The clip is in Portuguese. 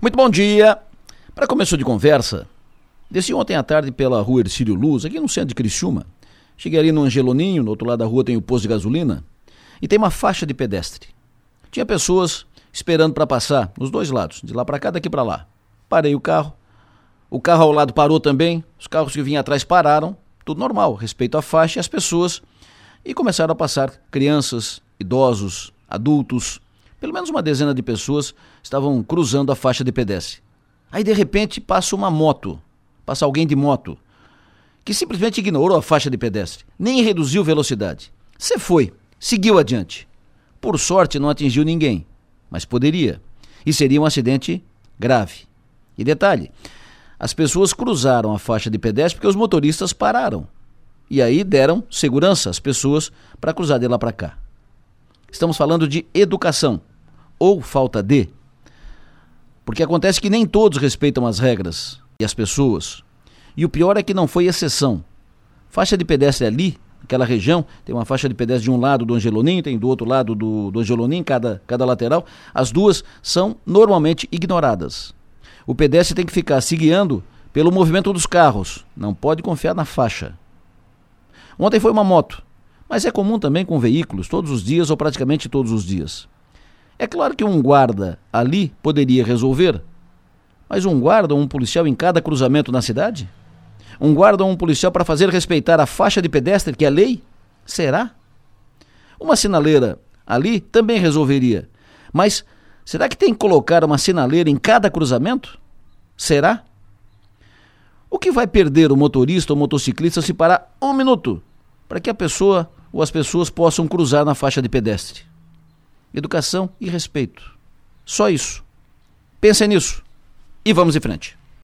Muito bom dia. Para começo de conversa, desci ontem à tarde pela rua Ercílio Luz, aqui no centro de Criciúma. Cheguei ali no Angeloninho, no outro lado da rua tem o posto de gasolina, e tem uma faixa de pedestre. Tinha pessoas esperando para passar, nos dois lados, de lá para cá, daqui para lá. Parei o carro, o carro ao lado parou também, os carros que vinham atrás pararam, tudo normal, respeito à faixa e às pessoas, e começaram a passar crianças, idosos, adultos, pelo menos uma dezena de pessoas estavam cruzando a faixa de pedestre. Aí de repente passa uma moto, passa alguém de moto, que simplesmente ignorou a faixa de pedestre, nem reduziu velocidade. Você foi, seguiu adiante. Por sorte não atingiu ninguém, mas poderia. E seria um acidente grave. E detalhe, as pessoas cruzaram a faixa de pedestre porque os motoristas pararam. E aí deram segurança às pessoas para cruzar de lá para cá. Estamos falando de educação ou falta de. Porque acontece que nem todos respeitam as regras e as pessoas. E o pior é que não foi exceção. Faixa de pedestre ali, aquela região, tem uma faixa de pedestre de um lado do Angelonim, tem do outro lado do, do Angelonim, cada, cada lateral. As duas são normalmente ignoradas. O pedestre tem que ficar se guiando pelo movimento dos carros, não pode confiar na faixa. Ontem foi uma moto, mas é comum também com veículos, todos os dias ou praticamente todos os dias. É claro que um guarda ali poderia resolver, mas um guarda ou um policial em cada cruzamento na cidade? Um guarda ou um policial para fazer respeitar a faixa de pedestre, que é lei? Será? Uma sinaleira ali também resolveria. Mas será que tem que colocar uma sinaleira em cada cruzamento? Será? O que vai perder o motorista ou motociclista se parar um minuto para que a pessoa ou as pessoas possam cruzar na faixa de pedestre? Educação e respeito. Só isso. Pensem nisso e vamos em frente.